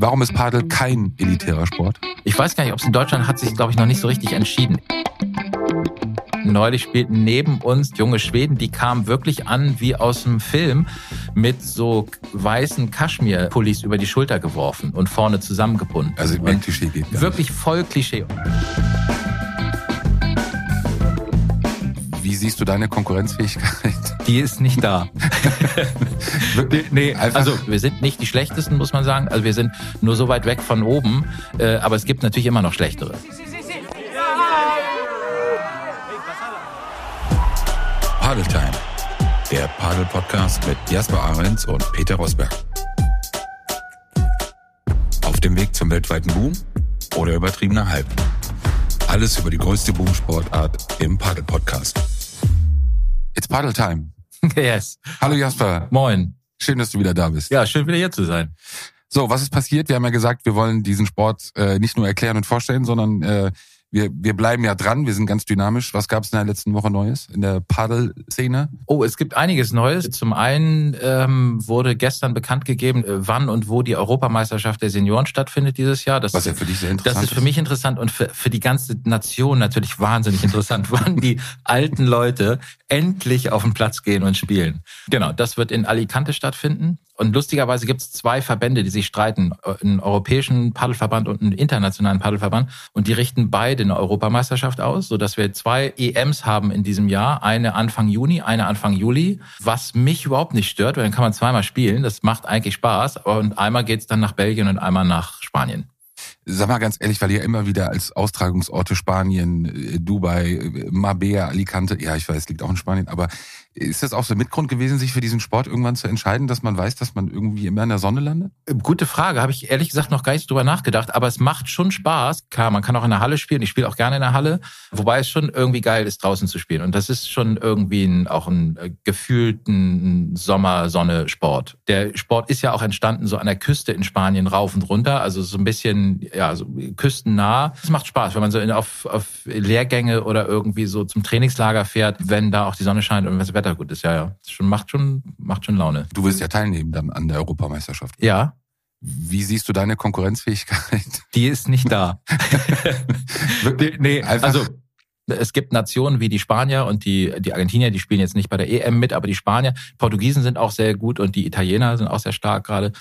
Warum ist Padel kein elitärer Sport? Ich weiß gar nicht, ob es in Deutschland hat sich, glaube ich, noch nicht so richtig entschieden. Neulich spielten neben uns junge Schweden, die kamen wirklich an wie aus einem Film mit so weißen Kaschmir-Pullis über die Schulter geworfen und vorne zusammengebunden. Also mein Klischee geht gar Wirklich voll Klischee. Wie siehst du deine Konkurrenzfähigkeit? Die ist nicht da. Wirklich? Nee, also wir sind nicht die schlechtesten, muss man sagen. Also wir sind nur so weit weg von oben. Äh, aber es gibt natürlich immer noch schlechtere. Padel Time, der Padel-Podcast mit Jasper Ahrens und Peter Rosberg. Auf dem Weg zum weltweiten Boom oder übertriebener Hype. Alles über die größte Boomsportart im Padel-Podcast. It's Padel Time. yes. Hallo Jasper, Moin. schön, dass du wieder da bist. Ja, schön wieder hier zu sein. So, was ist passiert? Wir haben ja gesagt, wir wollen diesen Sport äh, nicht nur erklären und vorstellen, sondern äh, wir, wir bleiben ja dran, wir sind ganz dynamisch. Was gab es in der letzten Woche Neues in der Padel-Szene? Oh, es gibt einiges Neues. Zum einen ähm, wurde gestern bekannt gegeben, äh, wann und wo die Europameisterschaft der Senioren stattfindet dieses Jahr. Das Was ja für dich sehr interessant Das ist für mich interessant und für, für die ganze Nation natürlich wahnsinnig interessant, wann die alten Leute endlich auf den Platz gehen und spielen. Genau, das wird in Alicante stattfinden. Und lustigerweise gibt es zwei Verbände, die sich streiten, einen europäischen Paddelverband und einen internationalen Paddelverband. Und die richten beide eine Europameisterschaft aus, sodass wir zwei EMs haben in diesem Jahr. Eine Anfang Juni, eine Anfang Juli. Was mich überhaupt nicht stört, weil dann kann man zweimal spielen. Das macht eigentlich Spaß. Und einmal geht's dann nach Belgien und einmal nach Spanien. Sag mal ganz ehrlich, weil ihr immer wieder als Austragungsorte Spanien, äh, Dubai, äh, Marbella, Alicante, ja, ich weiß, liegt auch in Spanien, aber ist das auch so Mitgrund gewesen, sich für diesen Sport irgendwann zu entscheiden, dass man weiß, dass man irgendwie immer in der Sonne landet? Gute Frage, habe ich ehrlich gesagt noch gar nicht drüber nachgedacht, aber es macht schon Spaß. Klar, man kann auch in der Halle spielen, ich spiele auch gerne in der Halle, wobei es schon irgendwie geil ist, draußen zu spielen. Und das ist schon irgendwie ein, auch ein äh, gefühlten Sommer-Sonne-Sport. Der Sport ist ja auch entstanden so an der Küste in Spanien rauf und runter, also so ein bisschen ja so küstennah. Es macht Spaß, wenn man so in, auf, auf Lehrgänge oder irgendwie so zum Trainingslager fährt, wenn da auch die Sonne scheint und wenn das Wetter gut ist. Ja, ja, das schon, macht schon macht schon Laune. Du wirst ja teilnehmen dann an der Europameisterschaft. Ja, Wie siehst du deine Konkurrenzfähigkeit? die ist nicht da. Nee, Einfach- also es gibt Nationen wie die Spanier und die, die Argentinier, die spielen jetzt nicht bei der EM mit, aber die Spanier, Portugiesen sind auch sehr gut und die Italiener sind auch sehr stark gerade.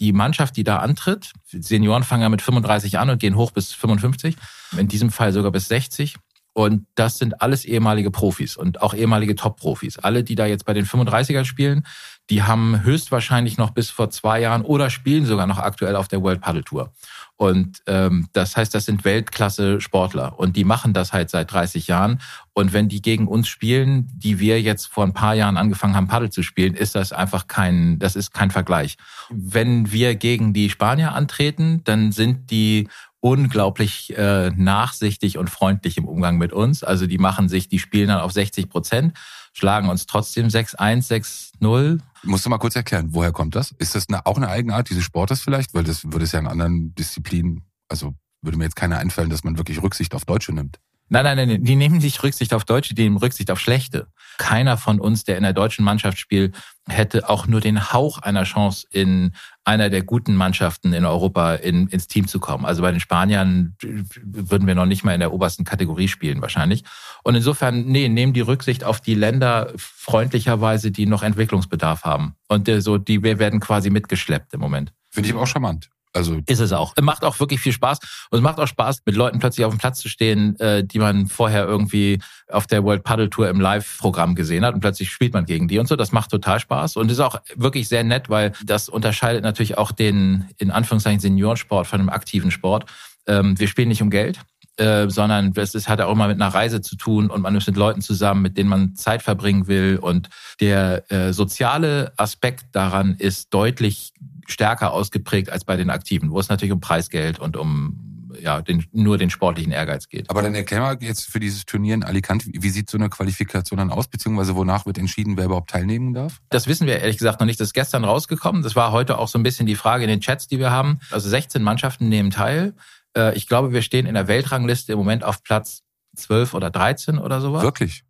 Die Mannschaft, die da antritt, Senioren fangen ja mit 35 an und gehen hoch bis 55, in diesem Fall sogar bis 60. Und das sind alles ehemalige Profis und auch ehemalige Top-Profis. Alle, die da jetzt bei den 35er spielen, die haben höchstwahrscheinlich noch bis vor zwei Jahren oder spielen sogar noch aktuell auf der World Paddle Tour. Und ähm, das heißt, das sind Weltklasse-Sportler und die machen das halt seit 30 Jahren. Und wenn die gegen uns spielen, die wir jetzt vor ein paar Jahren angefangen haben, Paddel zu spielen, ist das einfach kein, das ist kein Vergleich. Wenn wir gegen die Spanier antreten, dann sind die unglaublich äh, nachsichtig und freundlich im Umgang mit uns. Also die machen sich, die spielen dann auf 60 Prozent, schlagen uns trotzdem 6-1, 6-0. Musst du mal kurz erklären, woher kommt das? Ist das eine, auch eine Eigenart dieses Sportes vielleicht? Weil das würde es ja in anderen Disziplinen, also würde mir jetzt keiner einfallen, dass man wirklich Rücksicht auf Deutsche nimmt. Nein, nein, nein, die nehmen nicht Rücksicht auf Deutsche, die nehmen Rücksicht auf Schlechte. Keiner von uns, der in der deutschen Mannschaft spielt, hätte auch nur den Hauch einer Chance, in einer der guten Mannschaften in Europa in, ins Team zu kommen. Also bei den Spaniern würden wir noch nicht mal in der obersten Kategorie spielen wahrscheinlich. Und insofern, nee, nehmen die Rücksicht auf die Länder freundlicherweise, die noch Entwicklungsbedarf haben. Und äh, so, die wir werden quasi mitgeschleppt im Moment. Finde ich auch charmant. Also Ist es auch. Macht auch wirklich viel Spaß. Und es macht auch Spaß, mit Leuten plötzlich auf dem Platz zu stehen, äh, die man vorher irgendwie auf der World Paddle Tour im Live-Programm gesehen hat und plötzlich spielt man gegen die und so. Das macht total Spaß und ist auch wirklich sehr nett, weil das unterscheidet natürlich auch den, in Anführungszeichen, Seniorensport von einem aktiven Sport. Ähm, wir spielen nicht um Geld. Äh, sondern es ist, hat auch immer mit einer Reise zu tun und man ist mit Leuten zusammen, mit denen man Zeit verbringen will. Und der äh, soziale Aspekt daran ist deutlich stärker ausgeprägt als bei den Aktiven, wo es natürlich um Preisgeld und um ja den, nur den sportlichen Ehrgeiz geht. Aber dann erklär mal jetzt für dieses Turnier in Alicante, wie sieht so eine Qualifikation dann aus, beziehungsweise wonach wird entschieden, wer überhaupt teilnehmen darf? Das wissen wir ehrlich gesagt noch nicht. Das ist gestern rausgekommen. Das war heute auch so ein bisschen die Frage in den Chats, die wir haben. Also 16 Mannschaften nehmen teil. Äh, Ich glaube, wir stehen in der Weltrangliste im Moment auf Platz 12 oder 13 oder sowas. Wirklich?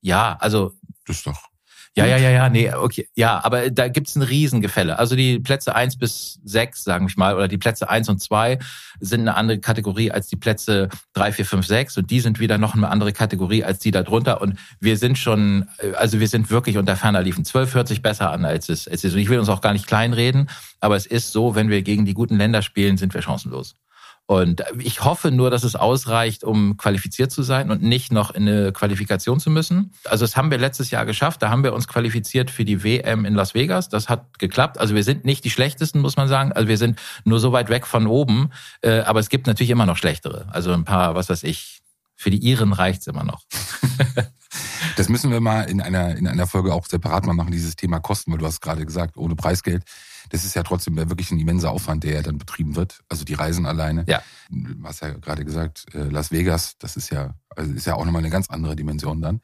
Ja, also Das ist doch. Ja, ja, ja, ja, nee, okay. Ja, aber da gibt's ein Riesengefälle. Also die Plätze eins bis sechs, sagen wir mal, oder die Plätze eins und zwei sind eine andere Kategorie als die Plätze drei, vier, fünf, sechs und die sind wieder noch eine andere Kategorie als die da drunter. Und wir sind schon, also wir sind wirklich unter ferner liefen. Zwölf hört sich besser an als es, als es ist. Und ich will uns auch gar nicht kleinreden, aber es ist so, wenn wir gegen die guten Länder spielen, sind wir chancenlos. Und ich hoffe nur, dass es ausreicht, um qualifiziert zu sein und nicht noch in eine Qualifikation zu müssen. Also das haben wir letztes Jahr geschafft. Da haben wir uns qualifiziert für die WM in Las Vegas. Das hat geklappt. Also wir sind nicht die schlechtesten, muss man sagen. Also wir sind nur so weit weg von oben. Äh, aber es gibt natürlich immer noch schlechtere. Also ein paar, was weiß ich, für die Iren reicht's immer noch. Das müssen wir mal in einer, in einer Folge auch separat mal machen, dieses Thema Kosten, weil du hast gerade gesagt, ohne Preisgeld das ist ja trotzdem wirklich ein immenser Aufwand, der ja dann betrieben wird. Also die Reisen alleine. Ja. Du hast ja gerade gesagt, äh, Las Vegas, das ist ja, also ist ja auch nochmal eine ganz andere Dimension dann.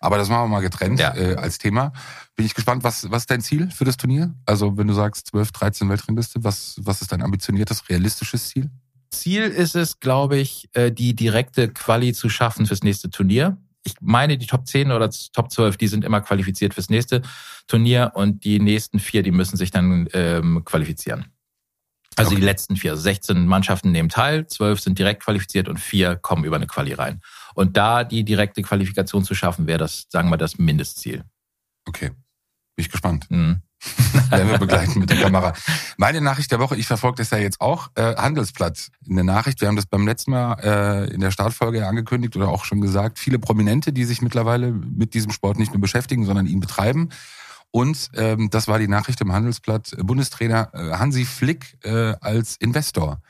Aber das machen wir mal getrennt ja. äh, als Thema. Bin ich gespannt, was, was ist dein Ziel für das Turnier? Also wenn du sagst 12, 13 Weltrangliste, was, was ist dein ambitioniertes, realistisches Ziel? Ziel ist es, glaube ich, äh, die direkte Quali zu schaffen fürs nächste Turnier ich meine, die Top 10 oder Top 12, die sind immer qualifiziert fürs nächste Turnier und die nächsten vier, die müssen sich dann ähm, qualifizieren. Also okay. die letzten vier, also 16 Mannschaften nehmen teil, 12 sind direkt qualifiziert und vier kommen über eine Quali rein. Und da die direkte Qualifikation zu schaffen, wäre das, sagen wir, das Mindestziel. Okay. Bin ich gespannt. Mhm. Wir begleiten mit der Kamera. Meine Nachricht der Woche, ich verfolge das ja jetzt auch, äh, Handelsblatt. Eine Nachricht, wir haben das beim letzten Mal äh, in der Startfolge angekündigt oder auch schon gesagt, viele Prominente, die sich mittlerweile mit diesem Sport nicht nur beschäftigen, sondern ihn betreiben. Und ähm, das war die Nachricht im Handelsblatt, Bundestrainer äh, Hansi Flick äh, als Investor.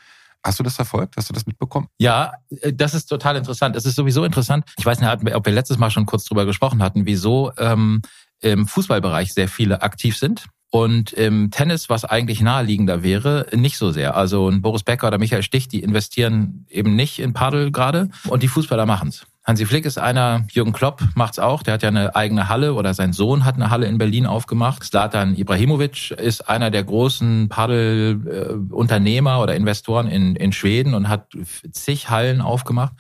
Hast du das verfolgt? Hast du das mitbekommen? Ja, äh, das ist total interessant. Es ist sowieso interessant. Ich weiß nicht, ob wir letztes Mal schon kurz drüber gesprochen hatten, wieso ähm, im Fußballbereich sehr viele aktiv sind. Und im Tennis, was eigentlich naheliegender wäre, nicht so sehr. Also ein Boris Becker oder Michael Stich, die investieren eben nicht in Paddel gerade und die Fußballer machen's. Hansi Flick ist einer, Jürgen Klopp macht's auch, der hat ja eine eigene Halle oder sein Sohn hat eine Halle in Berlin aufgemacht. Slatan Ibrahimovic ist einer der großen Paddel-Unternehmer oder Investoren in, in Schweden und hat zig Hallen aufgemacht.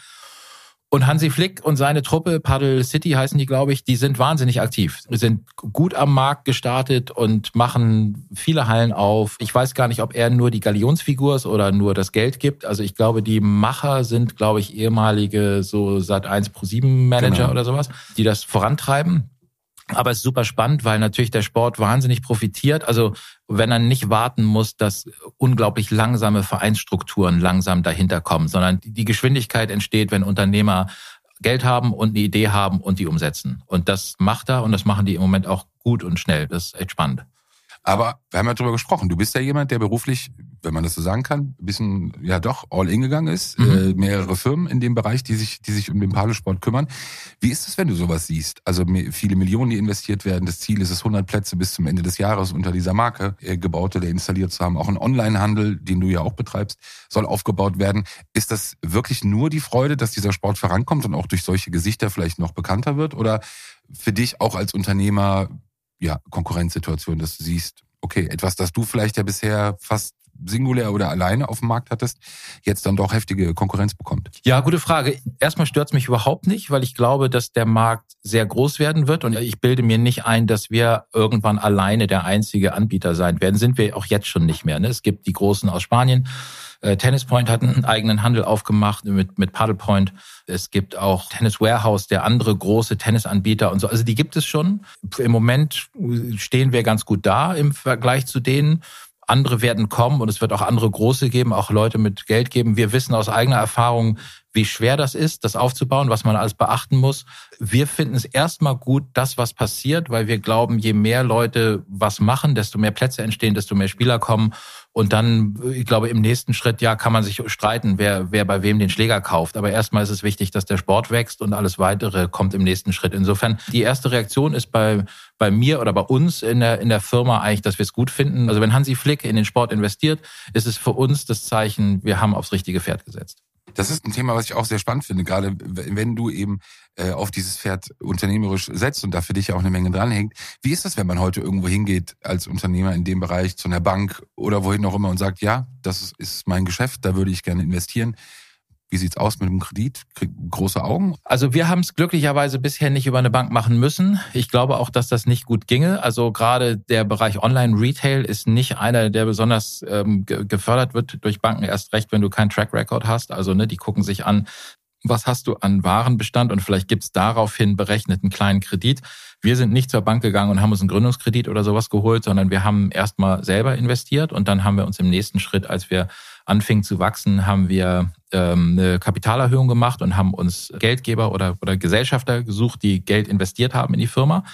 Und Hansi Flick und seine Truppe, Paddle City heißen die, glaube ich, die sind wahnsinnig aktiv, sind gut am Markt gestartet und machen viele Hallen auf. Ich weiß gar nicht, ob er nur die Galionsfigur ist oder nur das Geld gibt. Also ich glaube, die Macher sind, glaube ich, ehemalige so Sat 1 Pro 7 Manager genau. oder sowas, die das vorantreiben. Aber es ist super spannend, weil natürlich der Sport wahnsinnig profitiert. Also wenn er nicht warten muss, dass unglaublich langsame Vereinsstrukturen langsam dahinter kommen, sondern die Geschwindigkeit entsteht, wenn Unternehmer Geld haben und eine Idee haben und die umsetzen. Und das macht er und das machen die im Moment auch gut und schnell. Das ist echt spannend. Aber wir haben ja drüber gesprochen. Du bist ja jemand, der beruflich, wenn man das so sagen kann, ein bisschen, ja doch, all in gegangen ist. Mhm. Äh, mehrere Firmen in dem Bereich, die sich, die sich um den Paddelsport kümmern. Wie ist es, wenn du sowas siehst? Also viele Millionen, die investiert werden. Das Ziel ist es, 100 Plätze bis zum Ende des Jahres unter dieser Marke äh, gebaut oder installiert zu haben. Auch ein Onlinehandel, den du ja auch betreibst, soll aufgebaut werden. Ist das wirklich nur die Freude, dass dieser Sport vorankommt und auch durch solche Gesichter vielleicht noch bekannter wird? Oder für dich auch als Unternehmer ja, Konkurrenzsituation, dass du siehst, okay, etwas, das du vielleicht ja bisher fast singulär oder alleine auf dem Markt hattest, jetzt dann doch heftige Konkurrenz bekommt? Ja, gute Frage. Erstmal stört es mich überhaupt nicht, weil ich glaube, dass der Markt sehr groß werden wird und ich bilde mir nicht ein, dass wir irgendwann alleine der einzige Anbieter sein werden. Sind wir auch jetzt schon nicht mehr. Ne? Es gibt die Großen aus Spanien, äh, Tennis Point hat einen eigenen Handel aufgemacht mit, mit Paddle Point. Es gibt auch Tennis Warehouse, der andere große Tennisanbieter und so. Also die gibt es schon. Im Moment stehen wir ganz gut da im Vergleich zu denen. Andere werden kommen und es wird auch andere große geben, auch Leute mit Geld geben. Wir wissen aus eigener Erfahrung, wie schwer das ist, das aufzubauen, was man alles beachten muss. Wir finden es erstmal gut, das, was passiert, weil wir glauben, je mehr Leute was machen, desto mehr Plätze entstehen, desto mehr Spieler kommen. Und dann, ich glaube, im nächsten Schritt, ja, kann man sich streiten, wer, wer bei wem den Schläger kauft. Aber erstmal ist es wichtig, dass der Sport wächst und alles weitere kommt im nächsten Schritt. Insofern, die erste Reaktion ist bei, bei mir oder bei uns in der, in der Firma eigentlich, dass wir es gut finden. Also wenn Hansi Flick in den Sport investiert, ist es für uns das Zeichen, wir haben aufs richtige Pferd gesetzt. Das ist ein Thema, was ich auch sehr spannend finde, gerade wenn du eben äh, auf dieses Pferd unternehmerisch setzt und da für dich auch eine Menge dranhängt. Wie ist das, wenn man heute irgendwo hingeht als Unternehmer in dem Bereich zu einer Bank oder wohin auch immer und sagt, ja, das ist mein Geschäft, da würde ich gerne investieren. Wie sieht's aus mit dem Kredit? Große Augen? Also wir haben es glücklicherweise bisher nicht über eine Bank machen müssen. Ich glaube auch, dass das nicht gut ginge. Also gerade der Bereich Online-Retail ist nicht einer, der besonders ähm, gefördert wird durch Banken. Erst recht, wenn du keinen Track Record hast. Also ne, die gucken sich an, was hast du an Warenbestand und vielleicht gibt's daraufhin berechnet einen kleinen Kredit. Wir sind nicht zur Bank gegangen und haben uns einen Gründungskredit oder sowas geholt, sondern wir haben erstmal selber investiert und dann haben wir uns im nächsten Schritt, als wir anfingen zu wachsen, haben wir ähm, eine Kapitalerhöhung gemacht und haben uns Geldgeber oder, oder Gesellschafter gesucht, die Geld investiert haben in die Firma.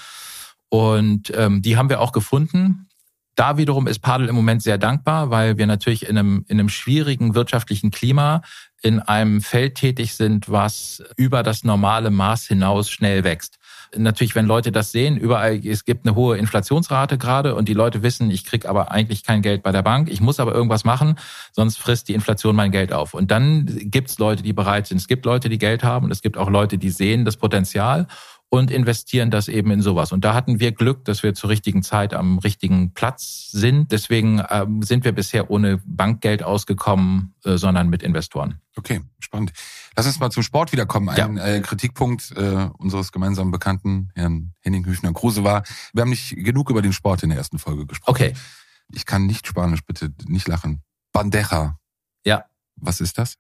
Und ähm, die haben wir auch gefunden. Da wiederum ist Padel im Moment sehr dankbar, weil wir natürlich in einem, in einem schwierigen wirtschaftlichen Klima in einem Feld tätig sind, was über das normale Maß hinaus schnell wächst natürlich, wenn Leute das sehen, überall, es gibt eine hohe Inflationsrate gerade und die Leute wissen, ich krieg aber eigentlich kein Geld bei der Bank, ich muss aber irgendwas machen, sonst frisst die Inflation mein Geld auf. Und dann gibt's Leute, die bereit sind. Es gibt Leute, die Geld haben und es gibt auch Leute, die sehen das Potenzial und investieren das eben in sowas. Und da hatten wir Glück, dass wir zur richtigen Zeit am richtigen Platz sind. Deswegen ähm, sind wir bisher ohne Bankgeld ausgekommen, äh, sondern mit Investoren. Okay, spannend. Lass uns mal zum Sport wiederkommen. Ein ja. äh, Kritikpunkt äh, unseres gemeinsamen Bekannten, Herrn Henning Hüfner-Kruse, war, wir haben nicht genug über den Sport in der ersten Folge gesprochen. Okay. Ich kann nicht Spanisch, bitte nicht lachen. Bandeja. Ja. Was ist das?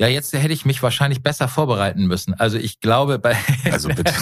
Ja, jetzt hätte ich mich wahrscheinlich besser vorbereiten müssen. Also ich glaube bei. Also bitte.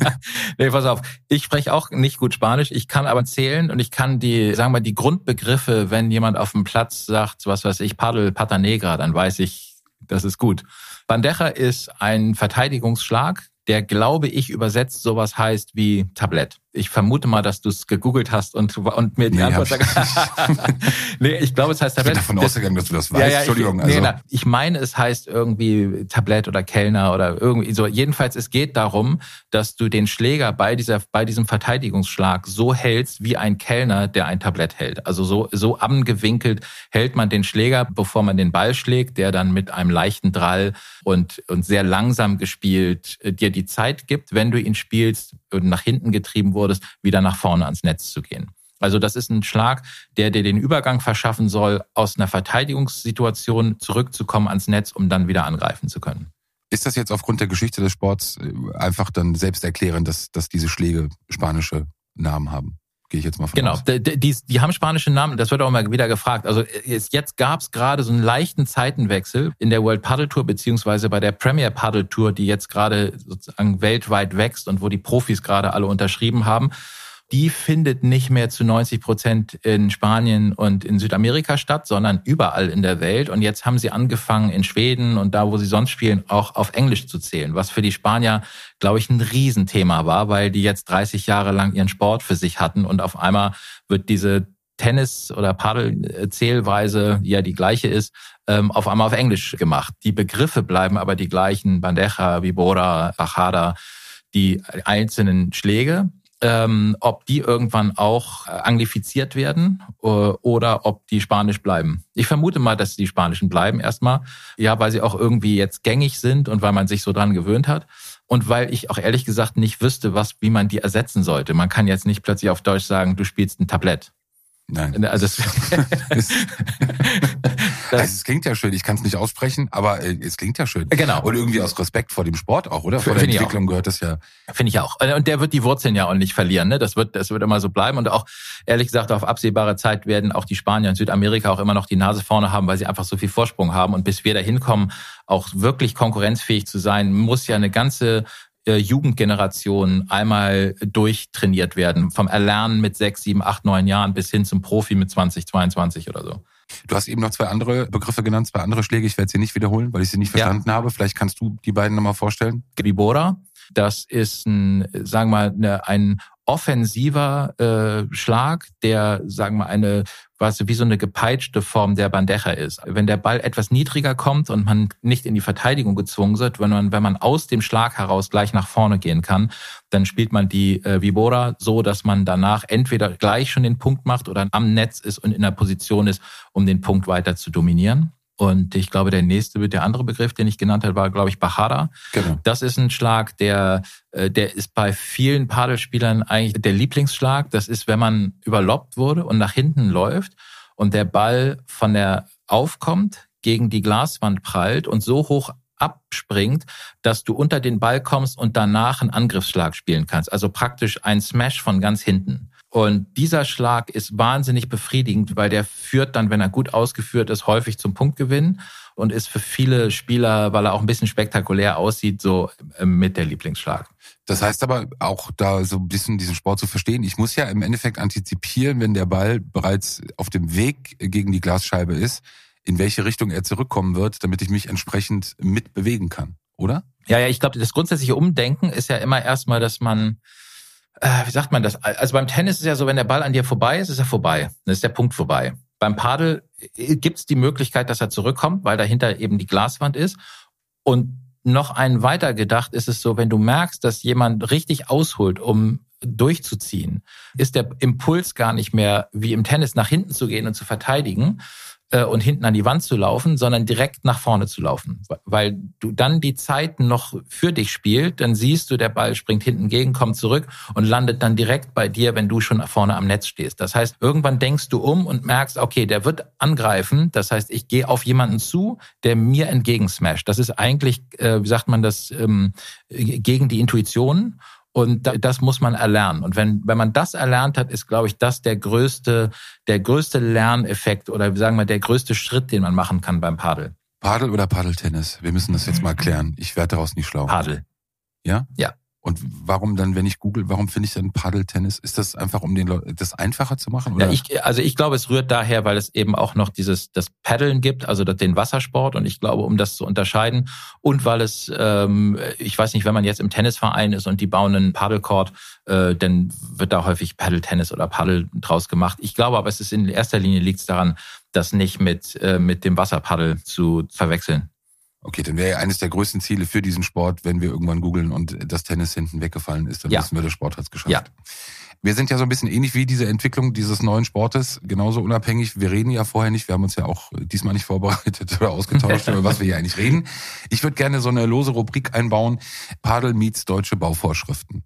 nee, pass auf. Ich spreche auch nicht gut Spanisch. Ich kann aber zählen und ich kann die, sagen wir, die Grundbegriffe, wenn jemand auf dem Platz sagt, was weiß ich, Paddel, Pata Negra, dann weiß ich, das ist gut. Bandeja ist ein Verteidigungsschlag, der, glaube ich, übersetzt sowas heißt wie Tablett. Ich vermute mal, dass du es gegoogelt hast und, und mir die nee, Antwort sagst. nee, ich glaube, es heißt Tablett. Ich bin davon ausgegangen, dass du das weißt. Ja, ja, Entschuldigung. Ich, also. nee, ich meine, es heißt irgendwie Tablett oder Kellner oder irgendwie so. Jedenfalls, es geht darum, dass du den Schläger bei dieser, bei diesem Verteidigungsschlag so hältst wie ein Kellner, der ein Tablett hält. Also so, so angewinkelt hält man den Schläger, bevor man den Ball schlägt, der dann mit einem leichten Drall und, und sehr langsam gespielt äh, dir die Zeit gibt, wenn du ihn spielst und nach hinten getrieben wurde wurdest, wieder nach vorne ans Netz zu gehen. Also das ist ein Schlag, der dir den Übergang verschaffen soll, aus einer Verteidigungssituation zurückzukommen ans Netz, um dann wieder angreifen zu können. Ist das jetzt aufgrund der Geschichte des Sports äh, einfach dann selbst erklären, dass, dass diese Schläge spanische Namen haben? Gehe ich jetzt mal von genau. aus. Die, die, die haben spanische Namen, das wird auch immer wieder gefragt. Also jetzt gab es gerade so einen leichten Zeitenwechsel in der World Paddle Tour beziehungsweise bei der Premier Paddle Tour, die jetzt gerade sozusagen weltweit wächst und wo die Profis gerade alle unterschrieben haben die findet nicht mehr zu 90 Prozent in Spanien und in Südamerika statt, sondern überall in der Welt. Und jetzt haben sie angefangen, in Schweden und da, wo sie sonst spielen, auch auf Englisch zu zählen, was für die Spanier, glaube ich, ein Riesenthema war, weil die jetzt 30 Jahre lang ihren Sport für sich hatten und auf einmal wird diese Tennis- oder Paddel-Zählweise, die ja die gleiche ist, ähm, auf einmal auf Englisch gemacht. Die Begriffe bleiben aber die gleichen, Bandeja, Vibora, Bajada, die einzelnen Schläge ähm, ob die irgendwann auch äh, anglifiziert werden äh, oder ob die Spanisch bleiben. Ich vermute mal, dass die Spanischen bleiben erstmal, ja, weil sie auch irgendwie jetzt gängig sind und weil man sich so dran gewöhnt hat und weil ich auch ehrlich gesagt nicht wüsste, was, wie man die ersetzen sollte. Man kann jetzt nicht plötzlich auf Deutsch sagen, du spielst ein Tablett. Nein. Also es, das, also es klingt ja schön. Ich kann es nicht aussprechen, aber äh, es klingt ja schön. Genau. Und irgendwie aus Respekt vor dem Sport auch, oder? Vor der Entwicklung gehört das ja. Finde ich auch. Und der wird die Wurzeln ja auch nicht verlieren. Ne? Das wird, das wird immer so bleiben. Und auch ehrlich gesagt auf absehbare Zeit werden auch die Spanier in Südamerika auch immer noch die Nase vorne haben, weil sie einfach so viel Vorsprung haben. Und bis wir da hinkommen, auch wirklich konkurrenzfähig zu sein, muss ja eine ganze äh, Jugendgeneration einmal durchtrainiert werden. Vom Erlernen mit sechs, sieben, acht, neun Jahren bis hin zum Profi mit 20, 22 oder so. Du hast eben noch zwei andere Begriffe genannt, zwei andere Schläge. Ich werde sie nicht wiederholen, weil ich sie nicht verstanden ja. habe. Vielleicht kannst du die beiden nochmal vorstellen. Gribora, das ist ein, sagen wir mal, ein offensiver äh, Schlag, der, sagen wir, eine, was wie so eine gepeitschte Form der Bandeja ist. Wenn der Ball etwas niedriger kommt und man nicht in die Verteidigung gezwungen wird, wenn man, wenn man aus dem Schlag heraus gleich nach vorne gehen kann, dann spielt man die äh, Vibora so, dass man danach entweder gleich schon den Punkt macht oder am Netz ist und in der Position ist, um den Punkt weiter zu dominieren. Und ich glaube, der nächste, der andere Begriff, den ich genannt habe, war, glaube ich, Bajada. Genau. Das ist ein Schlag, der, äh, der ist bei vielen Padelspielern eigentlich der Lieblingsschlag. Das ist, wenn man überloppt wurde und nach hinten läuft und der Ball von der aufkommt, gegen die Glaswand prallt und so hoch abspringt, dass du unter den Ball kommst und danach einen Angriffsschlag spielen kannst. Also praktisch ein Smash von ganz hinten. Und dieser Schlag ist wahnsinnig befriedigend, weil der führt dann, wenn er gut ausgeführt ist, häufig zum Punktgewinn und ist für viele Spieler, weil er auch ein bisschen spektakulär aussieht, so ähm, mit der Lieblingsschlag. Das heißt aber auch da so ein bisschen diesen Sport zu verstehen. Ich muss ja im Endeffekt antizipieren, wenn der Ball bereits auf dem Weg gegen die Glasscheibe ist, in welche Richtung er zurückkommen wird, damit ich mich entsprechend mitbewegen kann, oder? Ja, ja, ich glaube, das grundsätzliche Umdenken ist ja immer erstmal, dass man äh, wie sagt man das? Also beim Tennis ist ja so, wenn der Ball an dir vorbei ist, ist er vorbei. Dann ist der Punkt vorbei. Beim Padel äh, gibt es die Möglichkeit, dass er zurückkommt, weil dahinter eben die Glaswand ist. Und noch einen weiter gedacht ist es so, wenn du merkst, dass jemand richtig ausholt, um durchzuziehen, ist der Impuls gar nicht mehr wie im Tennis nach hinten zu gehen und zu verteidigen, äh, und hinten an die Wand zu laufen, sondern direkt nach vorne zu laufen. Weil du dann die Zeit noch für dich spielt, dann siehst du, der Ball springt hinten gegen, kommt zurück und landet dann direkt bei dir, wenn du schon vorne am Netz stehst. Das heißt, irgendwann denkst du um und merkst, okay, der wird angreifen. Das heißt, ich gehe auf jemanden zu, der mir entgegen smasht. Das ist eigentlich, äh, wie sagt man das, ähm, gegen die Intuition. Und das muss man erlernen. Und wenn, wenn man das erlernt hat, ist, glaube ich, das der größte, der größte Lerneffekt oder sagen wir der größte Schritt, den man machen kann beim Padel. Padel oder Paddeltennis? Wir müssen das jetzt mal klären. Ich werde daraus nicht schlau. Padel. Ja? Ja. Und warum dann, wenn ich google, warum finde ich dann Paddeltennis? Ist das einfach, um den Leuten das einfacher zu machen? Oder? Ja, ich, also ich glaube, es rührt daher, weil es eben auch noch dieses das Paddeln gibt, also den Wassersport. Und ich glaube, um das zu unterscheiden und weil es, ähm, ich weiß nicht, wenn man jetzt im Tennisverein ist und die bauen einen Paddelcourt, äh, dann wird da häufig Paddeltennis oder Paddel draus gemacht. Ich glaube aber, es ist in erster Linie liegt es daran, das nicht mit äh, mit dem Wasserpaddel zu verwechseln. Okay, dann wäre ja eines der größten Ziele für diesen Sport, wenn wir irgendwann googeln und das Tennis hinten weggefallen ist, dann ja. wissen wir, der Sport hat es geschafft. Ja. Wir sind ja so ein bisschen ähnlich wie diese Entwicklung dieses neuen Sportes, genauso unabhängig. Wir reden ja vorher nicht, wir haben uns ja auch diesmal nicht vorbereitet oder ausgetauscht, über was wir hier eigentlich reden. Ich würde gerne so eine lose Rubrik einbauen, Padel meets deutsche Bauvorschriften.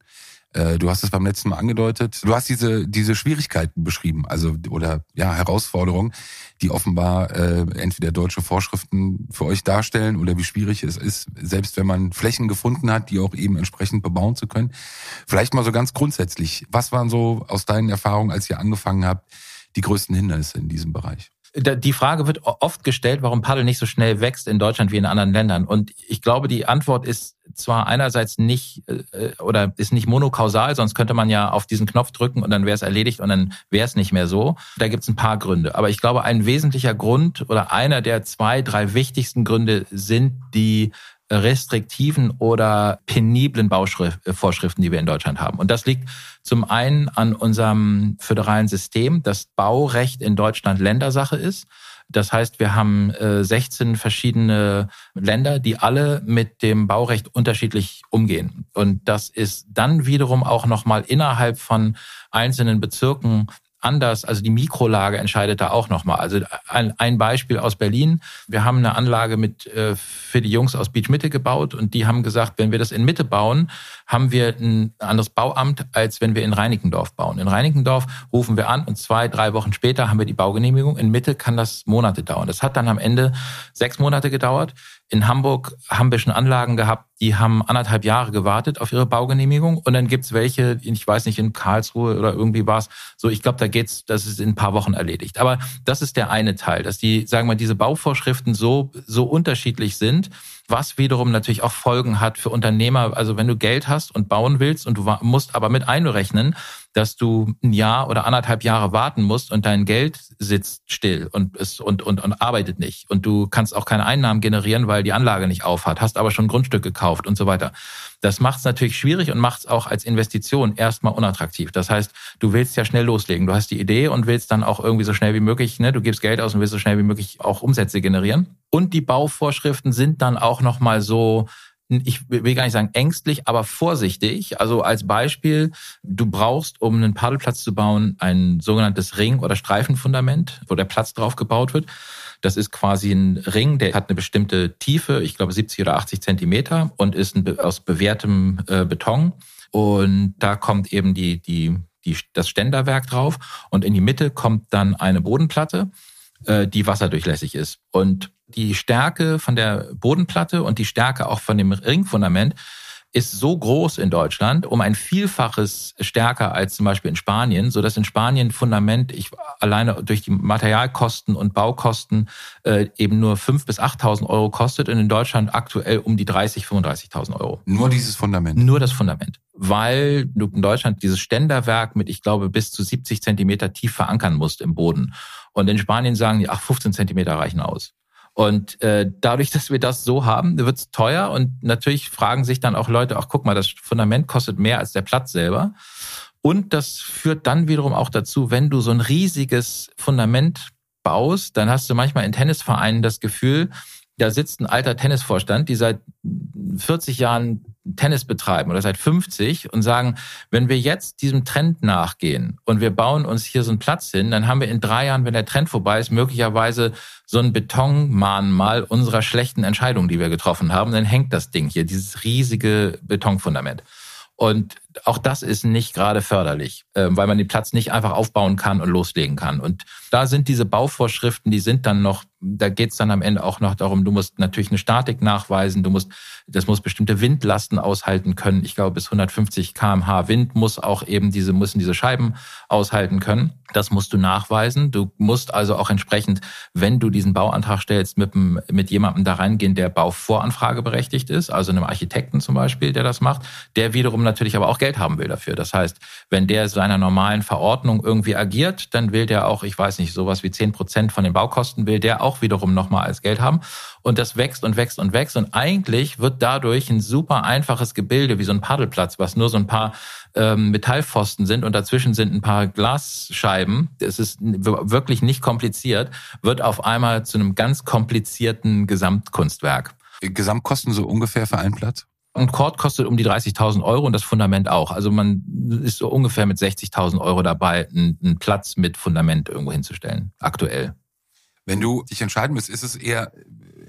Äh, du hast es beim letzten Mal angedeutet. Du hast diese, diese Schwierigkeiten beschrieben, also oder ja, Herausforderungen, die offenbar äh, entweder deutsche Vorschriften für euch darstellen oder wie schwierig es ist, selbst wenn man Flächen gefunden hat, die auch eben entsprechend bebauen zu können. Vielleicht mal so ganz grundsätzlich, was waren so aus deinen Erfahrungen, als ihr angefangen habt, die größten Hindernisse in diesem Bereich? Die Frage wird oft gestellt, warum Paddel nicht so schnell wächst in Deutschland wie in anderen Ländern. Und ich glaube, die Antwort ist zwar einerseits nicht äh, oder ist nicht monokausal, sonst könnte man ja auf diesen Knopf drücken und dann wäre es erledigt und dann wäre es nicht mehr so. Da gibt es ein paar Gründe. Aber ich glaube, ein wesentlicher Grund oder einer der zwei, drei wichtigsten Gründe sind die restriktiven oder peniblen Bauvorschriften, die wir in Deutschland haben. Und das liegt zum einen an unserem föderalen System, dass Baurecht in Deutschland Ländersache ist. Das heißt, wir haben 16 äh, verschiedene Länder, die alle mit dem Baurecht unterschiedlich umgehen. Und das ist dann wiederum auch nochmal innerhalb von einzelnen Bezirken anders, also die Mikrolage entscheidet da auch nochmal. Also ein, Beispiel aus Berlin. Wir haben eine Anlage mit äh, für die Jungs aus Beach Mitte gebaut und die haben gesagt, wenn wir das in Mitte bauen, haben wir ein anderes Bauamt, als wenn wir in Reinickendorf bauen. In Reinickendorf rufen wir an und zwei, drei Wochen später haben wir die Baugenehmigung. In Mitte kann das Monate dauern. Das hat dann am Ende sechs Monate gedauert. In Hamburg haben wir schon Anlagen gehabt, die haben anderthalb Jahre gewartet auf ihre Baugenehmigung. Und dann gibt's welche, ich weiß nicht, in Karlsruhe oder irgendwie war's so, ich glaube, da geht's, das ist in ein paar Wochen erledigt. Aber das ist der eine Teil, dass die, sagen wir, diese Bauvorschriften so, so unterschiedlich sind, was wiederum natürlich auch Folgen hat für Unternehmer. Also wenn du Geld hast und bauen willst und du musst aber mit einrechnen, dass du ein Jahr oder anderthalb Jahre warten musst und dein Geld sitzt still und, ist, und, und, und arbeitet nicht. Und du kannst auch keine Einnahmen generieren, weil die Anlage nicht aufhat, hast aber schon Grundstück gekauft und so weiter. Das macht es natürlich schwierig und macht es auch als Investition erstmal unattraktiv. Das heißt, du willst ja schnell loslegen. Du hast die Idee und willst dann auch irgendwie so schnell wie möglich, ne, du gibst Geld aus und willst so schnell wie möglich auch Umsätze generieren. Und die Bauvorschriften sind dann auch nochmal so, ich will gar nicht sagen ängstlich, aber vorsichtig. Also als Beispiel, du brauchst, um einen Paddelplatz zu bauen, ein sogenanntes Ring- oder Streifenfundament, wo der Platz drauf gebaut wird. Das ist quasi ein Ring, der hat eine bestimmte Tiefe, ich glaube 70 oder 80 Zentimeter und ist aus bewährtem äh, Beton. Und da kommt eben die, die, die, das Ständerwerk drauf und in die Mitte kommt dann eine Bodenplatte die wasserdurchlässig ist. Und die Stärke von der Bodenplatte und die Stärke auch von dem Ringfundament ist so groß in Deutschland, um ein Vielfaches stärker als zum Beispiel in Spanien, so dass in Spanien Fundament ich alleine durch die Materialkosten und Baukosten äh, eben nur 5.000 bis 8.000 Euro kostet und in Deutschland aktuell um die 30, 35.000 Euro. Nur dieses Fundament? Nur das Fundament. Weil du in Deutschland dieses Ständerwerk mit, ich glaube, bis zu 70 Zentimeter tief verankern musst im Boden. Und in Spanien sagen die, ach, 15 Zentimeter reichen aus. Und äh, dadurch, dass wir das so haben, wird es teuer und natürlich fragen sich dann auch Leute, ach guck mal, das Fundament kostet mehr als der Platz selber. Und das führt dann wiederum auch dazu, wenn du so ein riesiges Fundament baust, dann hast du manchmal in Tennisvereinen das Gefühl, da sitzt ein alter Tennisvorstand, die seit 40 Jahren Tennis betreiben oder seit 50 und sagen, wenn wir jetzt diesem Trend nachgehen und wir bauen uns hier so einen Platz hin, dann haben wir in drei Jahren, wenn der Trend vorbei ist, möglicherweise so ein Betonmahnmal unserer schlechten Entscheidungen, die wir getroffen haben. Dann hängt das Ding hier, dieses riesige Betonfundament. Und auch das ist nicht gerade förderlich, ähm, weil man den Platz nicht einfach aufbauen kann und loslegen kann. Und da sind diese Bauvorschriften, die sind dann noch, da geht es dann am Ende auch noch darum, du musst natürlich eine Statik nachweisen, du musst, das muss bestimmte Windlasten aushalten können. Ich glaube, bis 150 kmh Wind muss auch eben diese, müssen diese Scheiben aushalten können. Das musst du nachweisen. Du musst also auch entsprechend, wenn du diesen Bauantrag stellst, mit, mit jemandem da reingehen, der Bauvoranfrage berechtigt ist, also einem Architekten zum Beispiel, der das macht, der wiederum natürlich aber auch Geld haben will dafür. Das heißt, wenn der seiner normalen Verordnung irgendwie agiert, dann will der auch, ich weiß nicht, sowas wie zehn Prozent von den Baukosten will der auch wiederum nochmal als Geld haben. Und das wächst und wächst und wächst. Und eigentlich wird dadurch ein super einfaches Gebilde wie so ein Paddelplatz, was nur so ein paar ähm, Metallpfosten sind und dazwischen sind ein paar Glasscheiben. Es ist wirklich nicht kompliziert, wird auf einmal zu einem ganz komplizierten Gesamtkunstwerk. Gesamtkosten so ungefähr für einen Platz? Ein Chord kostet um die 30.000 Euro und das Fundament auch. Also man ist so ungefähr mit 60.000 Euro dabei, einen Platz mit Fundament irgendwo hinzustellen, aktuell. Wenn du dich entscheiden musst, ist es eher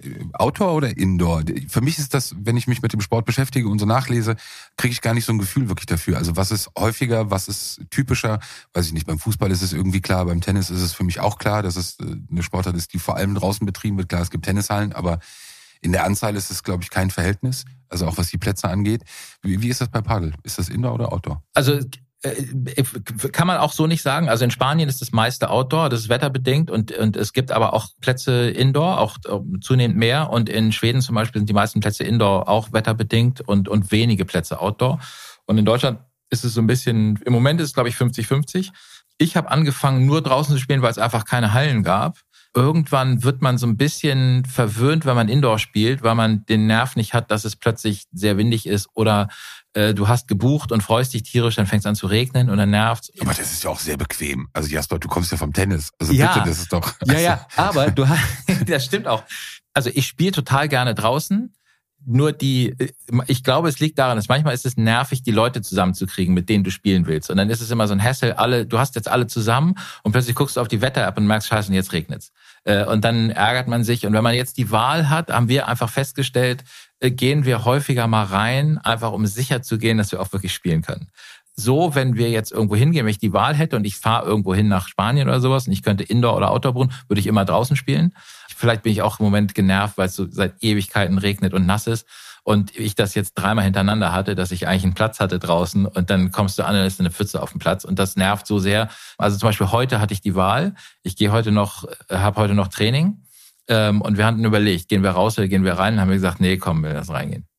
äh, Outdoor oder Indoor? Für mich ist das, wenn ich mich mit dem Sport beschäftige und so nachlese, kriege ich gar nicht so ein Gefühl wirklich dafür. Also was ist häufiger, was ist typischer? Weiß ich nicht. Beim Fußball ist es irgendwie klar, beim Tennis ist es für mich auch klar, dass es äh, eine Sportart ist, die vor allem draußen betrieben wird. Klar, es gibt Tennishallen, aber in der Anzahl ist es, glaube ich, kein Verhältnis. Also auch was die Plätze angeht. Wie, wie ist das bei Padel? Ist das Indoor oder Outdoor? Also äh, kann man auch so nicht sagen. Also in Spanien ist das meiste Outdoor, das ist wetterbedingt und, und es gibt aber auch Plätze Indoor, auch zunehmend mehr. Und in Schweden zum Beispiel sind die meisten Plätze Indoor auch wetterbedingt und, und wenige Plätze Outdoor. Und in Deutschland ist es so ein bisschen, im Moment ist es glaube ich 50-50. Ich habe angefangen nur draußen zu spielen, weil es einfach keine Hallen gab irgendwann wird man so ein bisschen verwöhnt, wenn man Indoor spielt, weil man den Nerv nicht hat, dass es plötzlich sehr windig ist oder äh, du hast gebucht und freust dich tierisch, dann fängt es an zu regnen und dann nervt. Aber das ist ja auch sehr bequem. Also Jasper, du kommst ja vom Tennis. Also ja. bitte, das ist doch. Ja, ja, aber du hast, das stimmt auch. Also ich spiele total gerne draußen. Nur die, ich glaube, es liegt daran, dass manchmal ist es nervig, die Leute zusammenzukriegen, mit denen du spielen willst. Und dann ist es immer so ein Hassel, alle, du hast jetzt alle zusammen und plötzlich guckst du auf die Wetter-App und merkst, scheiße, jetzt regnet's. Äh, und dann ärgert man sich. Und wenn man jetzt die Wahl hat, haben wir einfach festgestellt, äh, gehen wir häufiger mal rein, einfach um sicher zu gehen, dass wir auch wirklich spielen können. So, wenn wir jetzt irgendwo hingehen, wenn ich die Wahl hätte und ich fahre irgendwo hin nach Spanien oder sowas und ich könnte Indoor oder Outdoor brunnen, würde ich immer draußen spielen. Vielleicht bin ich auch im Moment genervt, weil es so seit Ewigkeiten regnet und nass ist und ich das jetzt dreimal hintereinander hatte, dass ich eigentlich einen Platz hatte draußen und dann kommst du an und ist eine Pfütze auf dem Platz und das nervt so sehr. Also zum Beispiel heute hatte ich die Wahl. Ich gehe heute noch, habe heute noch Training ähm, und wir hatten überlegt, gehen wir raus oder gehen wir rein? Und haben wir gesagt, nee, komm, wir lassen reingehen.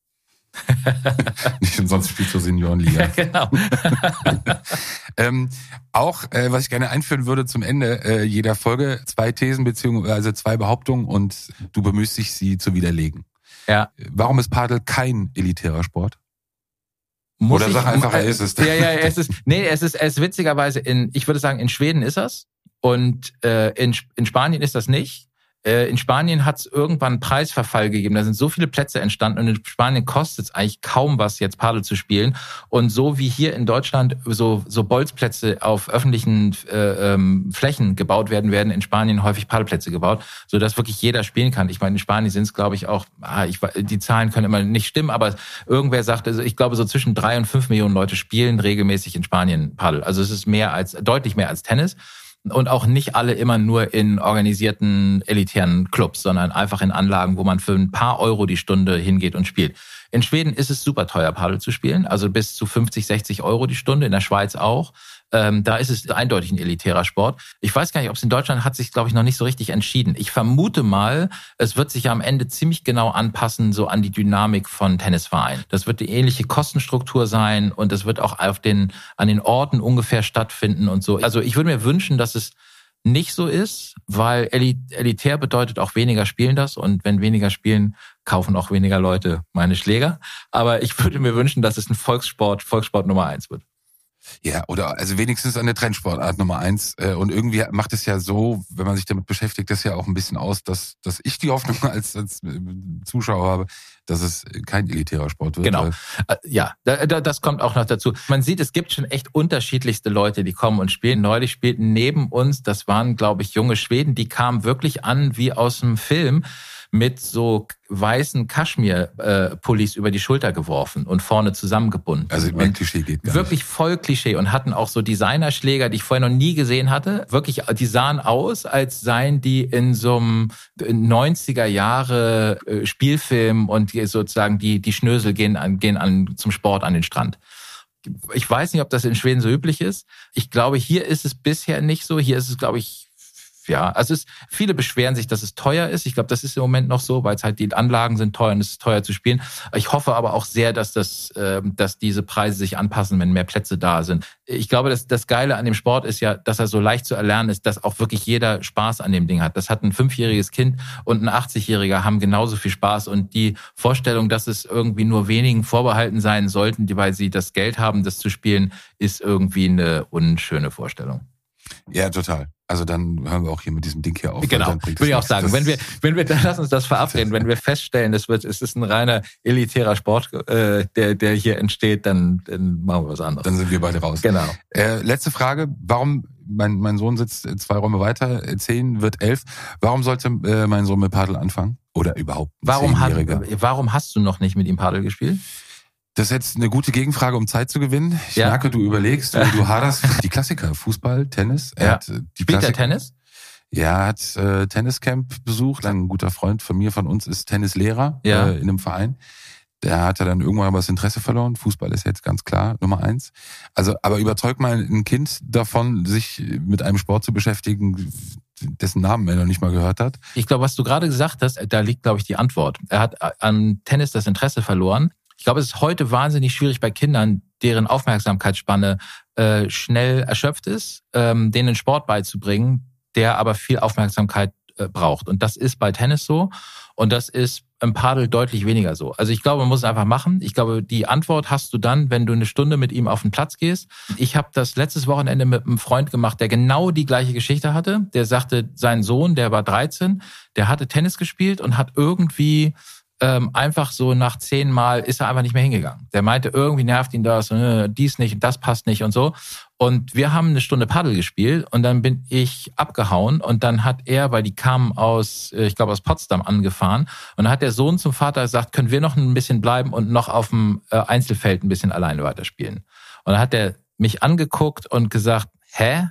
Nicht umsonst spielst du Seniorenliga. Ja, genau. ähm, auch, äh, was ich gerne einführen würde zum Ende äh, jeder Folge, zwei Thesen beziehungsweise zwei Behauptungen und du bemühst dich, sie zu widerlegen. Ja. Warum ist Padel kein elitärer Sport? Muss Oder sag einfach, er ist es. Ja, ja, es ist, nee, es ist, es ist witzigerweise in, ich würde sagen, in Schweden ist das und äh, in, in Spanien ist das nicht. Äh, in Spanien hat es irgendwann einen Preisverfall gegeben. Da sind so viele Plätze entstanden und in Spanien kostet es eigentlich kaum was, jetzt Padel zu spielen. Und so wie hier in Deutschland so, so Bolzplätze auf öffentlichen äh, ähm, Flächen gebaut werden, werden in Spanien häufig Padelplätze gebaut, so dass wirklich jeder spielen kann. Ich meine, in Spanien sind es, glaube ich, auch, ah, ich, die Zahlen können immer nicht stimmen, aber irgendwer sagt, also ich glaube, so zwischen drei und fünf Millionen Leute spielen regelmäßig in Spanien Padel. Also es ist mehr als, deutlich mehr als Tennis. Und auch nicht alle immer nur in organisierten elitären Clubs, sondern einfach in Anlagen, wo man für ein paar Euro die Stunde hingeht und spielt. In Schweden ist es super teuer, Paddel zu spielen, also bis zu 50, 60 Euro die Stunde, in der Schweiz auch. Ähm, da ist es eindeutig ein elitärer Sport. Ich weiß gar nicht, ob es in Deutschland hat sich, glaube ich, noch nicht so richtig entschieden. Ich vermute mal, es wird sich am Ende ziemlich genau anpassen, so an die Dynamik von Tennisvereinen. Das wird die ähnliche Kostenstruktur sein und es wird auch auf den, an den Orten ungefähr stattfinden und so. Also ich würde mir wünschen, dass es nicht so ist, weil elitär bedeutet auch weniger spielen das und wenn weniger spielen, kaufen auch weniger Leute meine Schläger. Aber ich würde mir wünschen, dass es ein Volkssport, Volkssport Nummer eins wird. Ja, oder also wenigstens eine Trendsportart Nummer eins. Äh, und irgendwie macht es ja so, wenn man sich damit beschäftigt, das ja auch ein bisschen aus, dass, dass ich die Hoffnung als, als äh, Zuschauer habe, dass es kein elitärer Sport wird. Genau. Äh, ja, das kommt auch noch dazu. Man sieht, es gibt schon echt unterschiedlichste Leute, die kommen und spielen. Neulich spielten neben uns, das waren, glaube ich, junge Schweden, die kamen wirklich an wie aus dem Film mit so weißen Kaschmir-Pullis über die Schulter geworfen und vorne zusammengebunden. Also mein Klischee geht gar Wirklich nicht. voll Klischee und hatten auch so Designerschläger, die ich vorher noch nie gesehen hatte. Wirklich, die sahen aus, als seien die in so einem 90er Jahre äh, Spielfilm und sozusagen die, die Schnösel gehen, an, gehen an, zum Sport an den Strand. Ich weiß nicht, ob das in Schweden so üblich ist. Ich glaube, hier ist es bisher nicht so. Hier ist es, glaube ich, ja, also es, viele beschweren sich, dass es teuer ist. Ich glaube, das ist im Moment noch so, weil es halt die Anlagen sind teuer und es ist teuer zu spielen. Ich hoffe aber auch sehr, dass das, äh, dass diese Preise sich anpassen, wenn mehr Plätze da sind. Ich glaube, dass das Geile an dem Sport ist ja, dass er so leicht zu erlernen ist, dass auch wirklich jeder Spaß an dem Ding hat. Das hat ein fünfjähriges Kind und ein 80-Jähriger haben genauso viel Spaß und die Vorstellung, dass es irgendwie nur wenigen vorbehalten sein sollten, die weil sie das Geld haben, das zu spielen, ist irgendwie eine unschöne Vorstellung. Ja, total. Also dann hören wir auch hier mit diesem Ding hier auf. Genau, würde ich auch sagen. Wenn wir, wenn wir, lass uns das verabreden. Wenn wir feststellen, es wird, es ist ein reiner elitärer Sport, äh, der, der hier entsteht, dann, dann machen wir was anderes. Dann sind wir beide raus. Genau. Äh, letzte Frage. Warum, mein, mein Sohn sitzt zwei Räume weiter, zehn wird elf. Warum sollte äh, mein Sohn mit Paddel anfangen? Oder überhaupt? Warum, hat, warum hast du noch nicht mit ihm Paddel gespielt? Das ist jetzt eine gute Gegenfrage, um Zeit zu gewinnen. Ich ja. merke, du überlegst, du, du haderst die Klassiker, Fußball, Tennis. Er ja. hat äh, die Spielt er Tennis? Ja, er hat äh, Tenniscamp besucht. Ein guter Freund von mir, von uns, ist Tennislehrer ja. äh, in einem Verein. Der hat dann irgendwann aber das Interesse verloren. Fußball ist jetzt ganz klar Nummer eins. Also, aber überzeug mal ein Kind davon, sich mit einem Sport zu beschäftigen, dessen Namen er noch nicht mal gehört hat. Ich glaube, was du gerade gesagt hast, da liegt, glaube ich, die Antwort. Er hat an Tennis das Interesse verloren. Ich glaube, es ist heute wahnsinnig schwierig bei Kindern, deren Aufmerksamkeitsspanne äh, schnell erschöpft ist, ähm, denen Sport beizubringen, der aber viel Aufmerksamkeit äh, braucht. Und das ist bei Tennis so und das ist im Padel deutlich weniger so. Also ich glaube, man muss es einfach machen. Ich glaube, die Antwort hast du dann, wenn du eine Stunde mit ihm auf den Platz gehst. Ich habe das letztes Wochenende mit einem Freund gemacht, der genau die gleiche Geschichte hatte. Der sagte, sein Sohn, der war 13, der hatte Tennis gespielt und hat irgendwie ähm, einfach so nach zehnmal ist er einfach nicht mehr hingegangen. Der meinte, irgendwie nervt ihn das, äh, dies nicht, das passt nicht und so. Und wir haben eine Stunde Paddel gespielt und dann bin ich abgehauen und dann hat er, weil die kamen aus, äh, ich glaube aus Potsdam angefahren und dann hat der Sohn zum Vater gesagt, können wir noch ein bisschen bleiben und noch auf dem äh, Einzelfeld ein bisschen alleine weiterspielen. Und dann hat er mich angeguckt und gesagt, hä?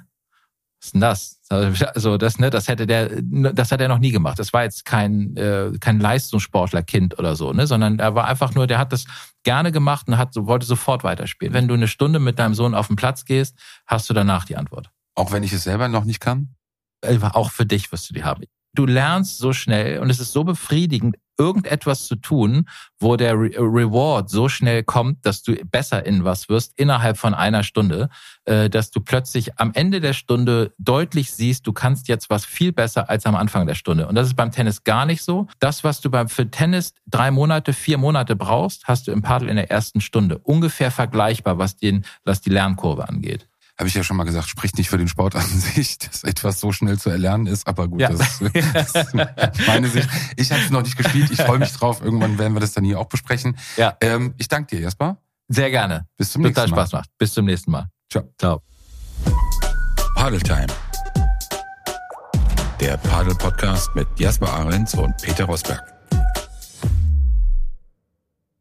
Was ist denn das? Also das, ne, das hätte der, das hat er noch nie gemacht. Das war jetzt kein äh, kein Leistungssportlerkind oder so, ne, sondern er war einfach nur, der hat das gerne gemacht und hat wollte sofort weiterspielen. Wenn du eine Stunde mit deinem Sohn auf den Platz gehst, hast du danach die Antwort. Auch wenn ich es selber noch nicht kann? Äh, auch für dich wirst du die haben. Du lernst so schnell und es ist so befriedigend, irgendetwas zu tun, wo der Re Reward so schnell kommt, dass du besser in was wirst innerhalb von einer Stunde, äh, dass du plötzlich am Ende der Stunde deutlich siehst, du kannst jetzt was viel besser als am Anfang der Stunde. Und das ist beim Tennis gar nicht so. Das, was du beim für Tennis drei Monate, vier Monate brauchst, hast du im Paddel in der ersten Stunde. Ungefähr vergleichbar, was den, was die Lernkurve angeht habe ich ja schon mal gesagt, spricht nicht für den Sport an sich, dass etwas so schnell zu erlernen ist. Aber gut, ja. das, das ist meine Sicht. Ich habe es noch nicht gespielt. Ich freue mich drauf. Irgendwann werden wir das dann hier auch besprechen. Ja. Ähm, ich danke dir, Jasper. Sehr gerne. Bis zum Total nächsten Mal. Spaß macht. Bis zum nächsten Mal. Ciao. Ciao. Paddle Time. Der Paddle Podcast mit Jasper Ahrens und Peter Rosberg.